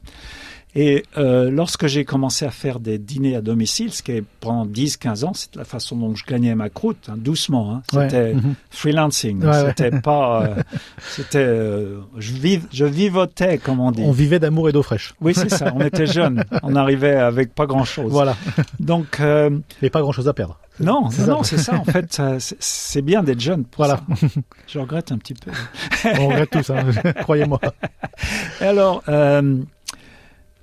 Et euh, lorsque j'ai commencé à faire des dîners à domicile, ce qui est pendant 10-15 ans, c'est la façon dont je gagnais ma croûte, hein, doucement. Hein. C'était Mhm. freelancing. Ouais, ouais. C'était pas... <laughs> euh, c'était... euh, je, viv- je vivotais, comme on dit. On vivait d'amour et d'eau fraîche. Oui, c'est ça. On était jeunes. <laughs> On arrivait avec pas grand-chose. Voilà. Donc, euh, Et pas grand chose à perdre. non, C'est non, ça. non, c'est ça. En fait, ça, c'est- bien d'être jeune. Pour Voilà. ça. Je regrette un petit peu. On regrette tous, hein, <laughs> croyez-moi. Alors, euh,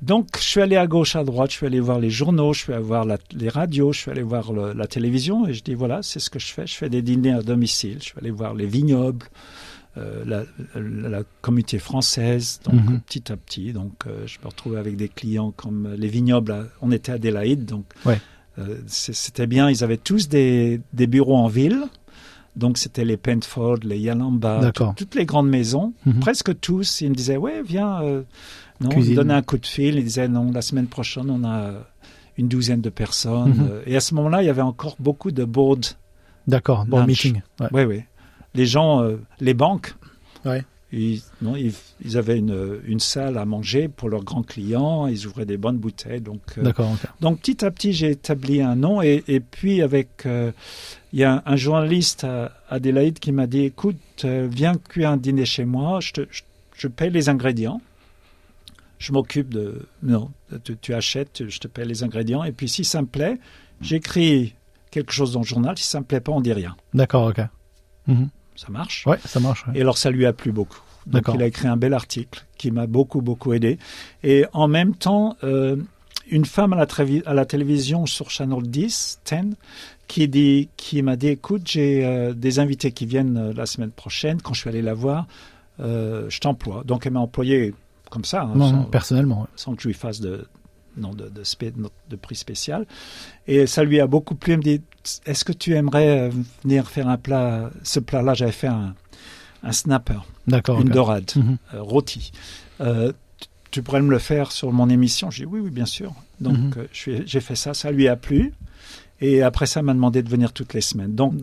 donc, je suis allé à gauche, à droite. Je suis allé voir les journaux. Je suis allé voir la- les radios. Je suis allé voir le- la télévision. Et je dis voilà, c'est ce que je fais. Je fais des dîners à domicile. Je suis allé voir les vignobles. euh, la, la, la communauté française, donc Mhm. petit à petit. Donc, euh, je me retrouvais avec des clients comme les vignobles. à- on était à Adélaïde, donc Ouais. euh, c'était bien. Ils avaient tous des, des bureaux en ville. Donc, c'était les Pentford, les Yalamba, toutes les grandes maisons. Mhm. Presque tous. Ils me disaient, ouais, viens. Non, Cuisine. me donnaient un coup de fil. Ils disaient, non, la semaine prochaine, on a une douzaine de personnes. Mhm. Euh, Et à ce moment-là, il y avait encore beaucoup de board D'accord, Lunch. meeting. Ouais. oui, oui. Les gens, euh, les banques, Ouais. ils, non, ils, ils avaient une, une salle à manger pour leurs grands clients, ils ouvraient des bonnes bouteilles. Donc, euh, donc petit à petit, j'ai établi un nom. Et, et puis, avec, euh, il y a un, un journaliste à Adélaïde qui m'a dit Écoute, viens cuire un dîner chez moi, je, te, je, je paye les ingrédients. Je m'occupe de. Non, tu, tu achètes, je te paye les ingrédients. Et puis, si ça me plaît, j'écris quelque chose dans le journal. Si ça me plaît pas, on dit rien. D'accord, ok. Mhm. Ça marche. Ouais, ça marche. ouais. Et alors, ça lui a plu beaucoup. Donc, D'accord. il a écrit un bel article qui m'a beaucoup, beaucoup aidé. Et en même temps, euh, une femme à la, trévi- à la télévision sur Channel 10, 10, qui, dit, qui m'a dit, écoute, j'ai euh, des invités qui viennent euh, la semaine prochaine. Quand je suis allé la voir, je t'emploie. Donc, elle m'a employé comme ça, hein, Non, sans, non, personnellement. ouais. sans que je lui fasse de, non, de, de, spé- de prix spécial. Et ça lui a beaucoup plu. Elle me dit, est-ce que tu aimerais euh, venir faire un plat Ce plat-là, j'avais fait un, un snapper D'accord, une dorade rôtie. Euh, tu- pourrais me le faire sur mon émission? J'ai dit oui, oui, bien sûr. Donc je suis- j'ai fait ça, ça lui a plu. Et après ça, elle m'a demandé de venir toutes les semaines. Donc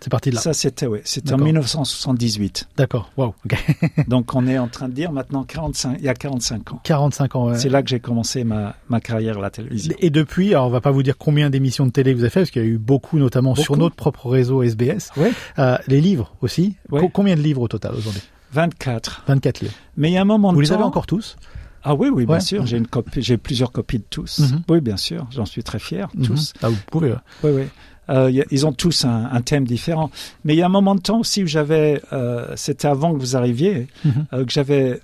C'est parti de là. ça, c'était ouais, c'était en D'accord. 1978. D'accord, wow, ok. <laughs> Donc on est en train de dire maintenant 45, il y a 45 ans. 45 ans, ouais. C'est là que j'ai commencé ma, ma carrière à la télévision. Et depuis, alors on va pas vous dire combien d'émissions de télé vous avez fait, parce qu'il y a eu beaucoup, notamment sur notre propre réseau SBS. Ouais. Euh, les livres aussi. Ouais. Co- combien de livres au total aujourd'hui? 24. 24 livres. Mais il y a un moment Vous de les avez encore tous? Ah oui, oui, bien Ouais. sûr. J'ai une copie, j'ai plusieurs copies de tous. Mhm. Oui, bien sûr. J'en suis très fier. Tous. Mhm. Ah, vous pouvez. Oui, oui. Euh, y a- ils ont tous un, un thème différent. Mais il y a un moment de temps aussi où j'avais, euh, c'était avant que vous arriviez, Mhm. euh, que j'avais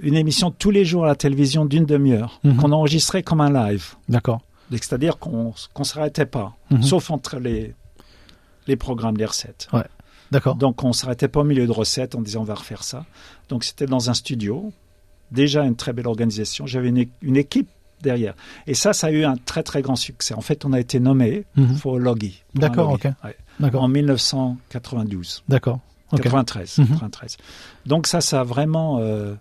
une émission tous les jours à la télévision d'une demi-heure, Mhm. qu'on enregistrait comme un live. D'accord. C'est-à-dire qu'on qu'on s'arrêtait pas, Mhm. sauf entre les, les programmes des recettes. D'accord. Donc on s'arrêtait pas au milieu de recettes en disant on va refaire ça. Donc c'était dans un studio, déjà une très belle organisation. J'avais une équipe derrière. Et ça, ça a eu un très très grand succès. En fait, on a été nommé Mhm. pour Logi. D'accord, ok. Ouais. D'accord. En 1992. D'accord. Ok. 93, Mhm. 93. Donc ça, ça a vraiment... euh,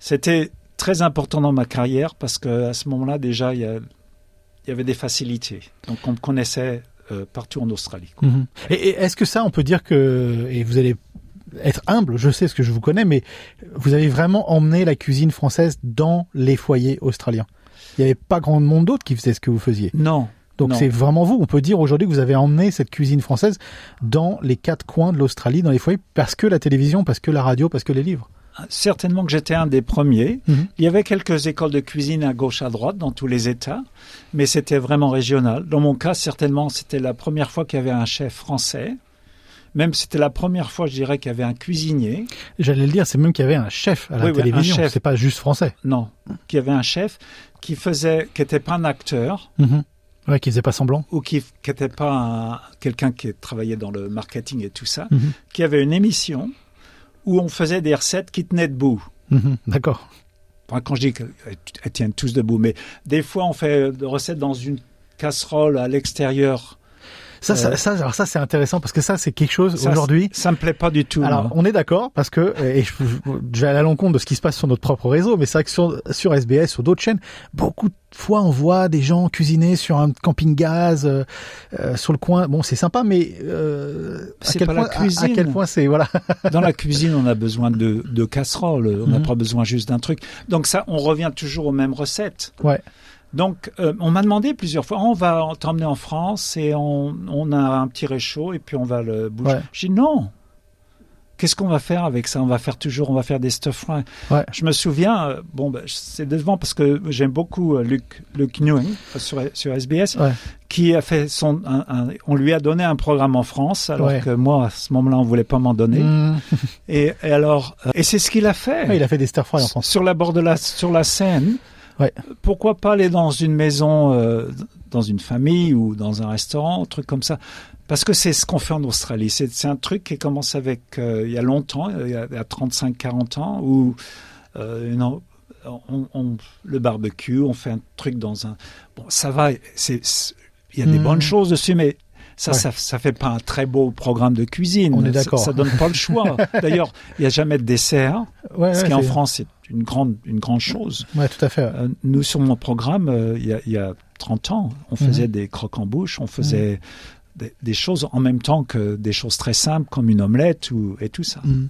C'était très important dans ma carrière parce que à ce moment-là, déjà, il y, a- il y avait des facilités. Donc on me connaissait euh, partout en Australie. quoi. Mhm. Et, et est-ce que ça, on peut dire que, et vous allez être humble, je sais ce que je vous connais, mais vous avez vraiment emmené la cuisine française dans les foyers australiens? Il n'y avait pas grand monde d'autres qui faisaient ce que vous faisiez. Non, Donc c'est vraiment vous. On peut dire aujourd'hui que vous avez emmené cette cuisine française dans les quatre coins de l'Australie, dans les foyers, parce que la télévision, parce que la radio, parce que les livres. certainement que j'étais un des premiers. Mhm. Il y avait quelques écoles de cuisine à gauche, à droite, dans tous les États, mais c'était vraiment régional. Dans mon cas, certainement, c'était la première fois qu'il y avait un chef français. Même c'était la première fois, je dirais, qu'il y avait un cuisinier. J'allais le dire, c'est même qu'il y avait un chef à la Oui, télévision. chef. C'est pas juste français. Non, qu'il y avait un chef qui faisait, qui n'était pas un acteur Mhm. Ouais, qui faisait pas semblant. ou qui n'était pas un- quelqu'un qui travaillait dans le marketing et tout ça, Mhm. qui avait une émission où on faisait des recettes qui tenaient debout. Mhm. D'accord. Enfin, quand je dis qu'elles tiennent tous debout, mais des fois on fait des recettes dans une casserole à l'extérieur. Ça, ça, Euh, ça, alors ça, c'est intéressant parce que ça, c'est quelque chose aujourd'hui. Ça me plaît pas du tout. Alors, on est d'accord parce que, et je, je vais aller à l'encontre de ce qui se passe sur notre propre réseau, mais c'est vrai que sur, sur SBS, sur d'autres chaînes, beaucoup de fois, on voit des gens cuisiner sur un camping-gaz, euh, euh, sur le coin. Bon, c'est sympa, mais euh, à quel pas la point, à- à, cuisine. quel point c'est voilà. <laughs> Dans la cuisine, on a besoin de, de casseroles. On n'a Mhm. pas besoin juste d'un truc. Donc ça, on revient toujours aux mêmes recettes. Ouais. Donc, euh, on m'a demandé plusieurs fois, on va t'emmener en France et on, on a un petit réchaud et puis on va le bouger. Ouais. J'ai dit non. Qu'est-ce qu'on va faire avec ça? On va faire toujours, on va faire des stuff fries. Ouais. Je me souviens, euh, bon, ben, c'est décevant parce que j'aime beaucoup euh, Luc, Luc euh, sur, sur SBS, Ouais. qui a fait son, un- un- on lui a donné un programme en France, alors que moi, à ce moment-là, on voulait pas m'en donner. Mmh. Et, et alors, et c'est ce qu'il a fait. Il a fait des fry en France. Sur la bord de la, sur la Seine, Ouais. Pourquoi pas aller dans une maison, euh, dans une famille ou dans un restaurant, un truc comme ça? Parce que c'est ce qu'on fait en Australie. C'est un truc qui commence avec euh, il y a longtemps, il y a, il y a 35-40 ans, où euh, non, on, on- le barbecue, on fait un truc dans un. Bon, ça va. Il y a des Mhm. bonnes choses dessus, mais ça, Ouais. ça, ça fait pas un très beau programme de cuisine. On est Ça- d'accord. Ça, donne pas le choix. <laughs> D'ailleurs, il y a jamais de dessert, Ouais, ce ouais, qui en France c'est une grande, une grande chose. Ouais, tout à fait. Euh, nous, sur mon programme, euh, il y, a, il y a 30 ans, on faisait des croques en bouche, on faisait des, des choses en même temps que des choses très simples comme une omelette ou, et tout ça. Mm.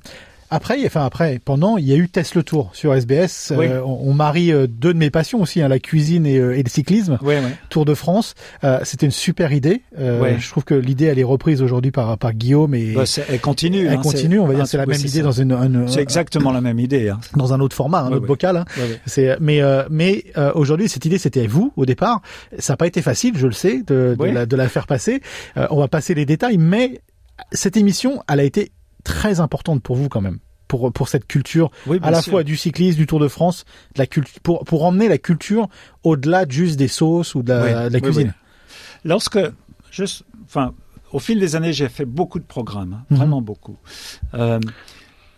Après, enfin après, pendant, il y a eu Test le Tour sur SBS. Oui. Euh, on, on marie euh, deux de mes passions aussi, hein, la cuisine et, euh, et le cyclisme. Ouais, ouais. Tour de France, euh, c'était une super idée. Euh. Je trouve que l'idée elle est reprise aujourd'hui par par Guillaume et Bah, elle continue. elle hein, continue. On va dire c'est la oui, même idée dans une, une- C'est exactement la même idée. Hein. dans un autre format, un autre bocal. hein. C'est mais euh, mais euh, aujourd'hui cette idée c'était vous au départ. Ça n'a pas été facile, je le sais, de, de, Oui. la, de la faire passer. Euh, on va passer les détails, mais cette émission, elle a été très importante pour vous quand même. Pour, pour cette culture Oui, à la sûr. fois du cyclisme, du Tour de France, de la culture, pour, pour emmener la culture au-delà de juste des sauces ou de la, Oui, de la oui, cuisine. Lorsque, juste, enfin, au fil des années, j'ai fait beaucoup de programmes, hein, Mhm. vraiment beaucoup. Euh,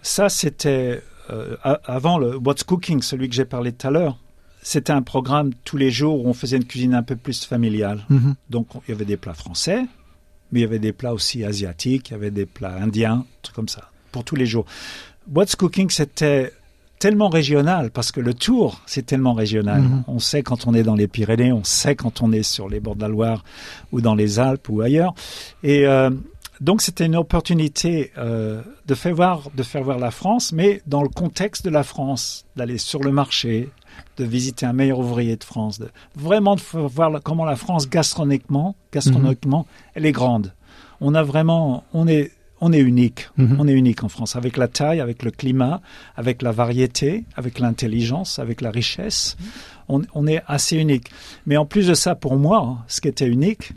ça, c'était euh, avant le What's Cooking, celui que j'ai parlé tout à l'heure. C'était un programme tous les jours où on faisait une cuisine un peu plus familiale. Mhm. Donc, il y avait des plats français, mais il y avait des plats aussi asiatiques, il y avait des plats indiens, trucs comme ça, pour tous les jours. What's Cooking, c'était tellement régional, parce que le tour, c'est tellement régional. Mhm. On sait quand on est dans les Pyrénées, on sait quand on est sur les bords de la Loire, ou dans les Alpes, ou ailleurs. Et euh, donc, c'était une opportunité euh, de, faire voir, de faire voir la France, mais dans le contexte de la France, d'aller sur le marché, de visiter un meilleur ouvrier de France, de vraiment de voir comment la France gastronomiquement, gastronomiquement, elle est grande. On a vraiment, on est, on est unique. Mhm. On est unique en France, avec la taille, avec le climat, avec la variété, avec l'intelligence, avec la richesse. On, on est assez unique. Mais en plus de ça, pour moi, ce qui était unique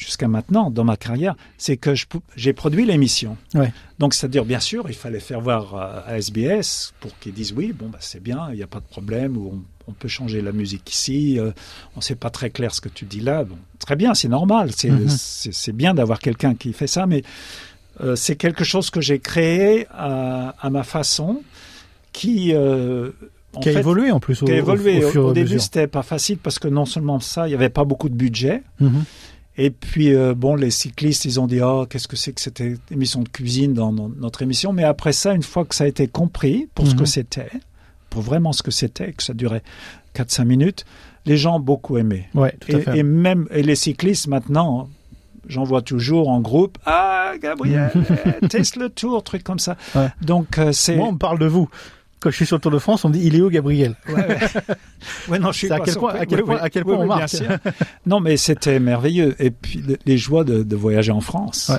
jusqu'à maintenant dans ma carrière, c'est que j'ai produit l'émission. Ouais. Donc, c'est-à-dire, bien sûr, il fallait faire voir euh, à SBS pour qu'ils disent oui, bon, bah, c'est bien, il n'y a pas de problème, ou on, on peut changer la musique ici, euh, on sait pas très clair ce que tu dis là. Bon, très bien, c'est normal, c'est c'est bien d'avoir quelqu'un qui fait ça, mais euh, c'est quelque chose que j'ai créé à, à ma façon, qui euh, Qui a fait, évolué en plus au, qui a évolué. au Au, au début, c'était pas facile parce que non seulement ça, il n'y avait pas beaucoup de budget. Mhm. Et puis, euh, bon, les cyclistes, ils ont dit, oh, qu'est-ce que c'est que cette émission de cuisine dans, notre émission? Mais après ça, une fois que ça a été compris pour ce Mhm. que c'était, pour vraiment ce que c'était, que ça durait 4-5 minutes, les gens ont beaucoup aimé. Ouais, tout à fait. Et, et même et les cyclistes, maintenant, j'en vois toujours en groupe, ah, Gabriel, <laughs> teste le tour, truc comme ça. Ouais. Donc, euh, c'est... Moi, on parle de vous. Quand je suis sur le Tour de France, on me dit il est où Gabriel? Ouais, ouais. <laughs> Ouais, non, je suis C'est à quel point- à quel Oui, point- oui. à quel Oui, point on marque. Non, mais c'était merveilleux. Et puis le- les joies de, de voyager en France.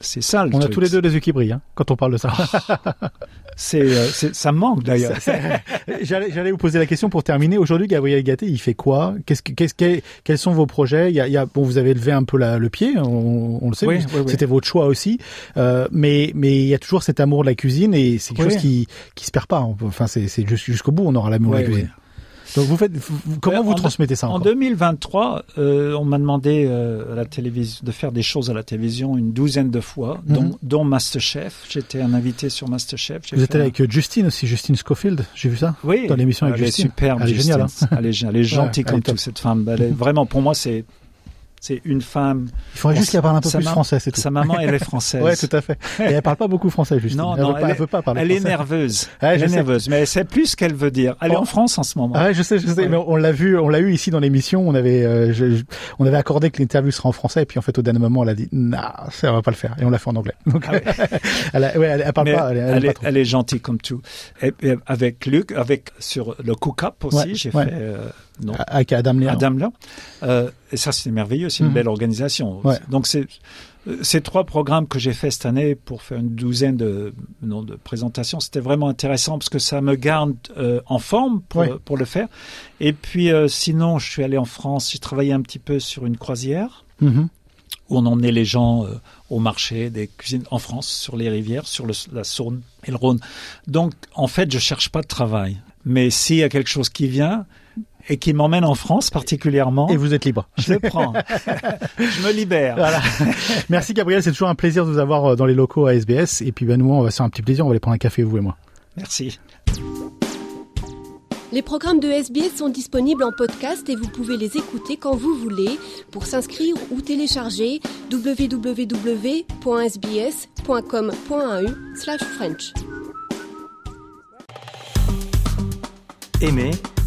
C'est ça le On a tous les deux des yeux qui brillent hein, quand on parle de ça. <laughs> C'est, euh, c'est- ça me manque d'ailleurs. <laughs> J'allais, j'allais vous poser la question pour terminer. Aujourd'hui, Gabriel Gatté, il fait quoi? Qu'est-ce que, qu'est-ce que- quels sont vos projets? Il y a, il y a- bon, vous avez levé un peu la- le pied, on, on le sait. Oui, oui, oui. C'était votre choix aussi, euh, mais mais il y a toujours cet amour de la cuisine et c'est quelque chose qui qui se perd pas. Enfin, c'est, c'est jus- jusqu'au bout, on aura l'amour de la cuisine. Donc vous faites, vous- comment Ouais, vous transmettez ça En encore 2023, euh, on m'a demandé euh, à la télévision de faire des choses à la télévision une douzaine de fois, dont, Mhm. dont Masterchef. J'étais un invité sur Masterchef. Vous allé un- avec euh, Justine aussi, Justine Schofield, j'ai vu ça. Oui, dans l'émission avec elle Justine. est superbe, Elle est géniale, Elle est, elle est gentille comme top. tout, cette femme. Elle est, vraiment, pour moi, c'est, c'est une femme. Il faudrait juste qu'elle parle un peu plus français, c'est tout. Sa maman, elle est <laughs> française. Ouais, tout à fait. Et elle parle pas beaucoup français, Justine. Non, elle non, veut pas, elle elle veut pas parler Elle est nerveuse. Elle je est sais. nerveuse, mais elle sait plus ce qu'elle veut dire. Elle est Oh. en France en ce moment. Ah je sais, je sais, Ouais. mais on l'a vu, on l'a eu ici dans l'émission. On avait, euh, je- je- on avait accordé que l'interview serait en français, et puis en fait au dernier moment, elle a dit, non, ça va pas le faire, et on l'a fait en anglais. Donc, Ah ouais. <laughs> elle, a- ouais, elle, elle parle Mais pas, elle, elle elle, pas est, elle gentille comme tout. Et, et avec Luc, avec sur le Cook Up aussi, j'ai fait euh, non, Avec Adam Léa. Adam là. Euh, et ça, c'est merveilleux. C'est une Mhm. belle organisation. Ouais. Donc c'est euh, ces trois programmes que j'ai fait cette année pour faire une douzaine de non, de présentations, c'était vraiment intéressant parce que ça me garde euh, en forme pour, pour le faire. Et puis euh, sinon, je suis allé en France. J'ai travaillé un petit peu sur une croisière. Mhm. où on emmenait les gens euh, au marché des cuisines en France, sur les rivières, sur le- la Saône et le Rhône. Donc, en fait, je cherche pas de travail. Mais s'il y a quelque chose qui vient et qui m'emmène en France particulièrement, Et vous êtes libre. je le prends. <laughs> je me libère. Voilà. <laughs> Merci Gabriel, c'est toujours un plaisir de vous avoir euh, dans les locaux à SBS. Et puis ben nous, on va se faire un petit plaisir, on va aller prendre un café, vous et moi. Merci. Les programmes de SBS sont disponibles en podcast et vous pouvez les écouter quand vous voulez. Pour s'inscrire ou télécharger, www.sbs.com.au/french. Aimez,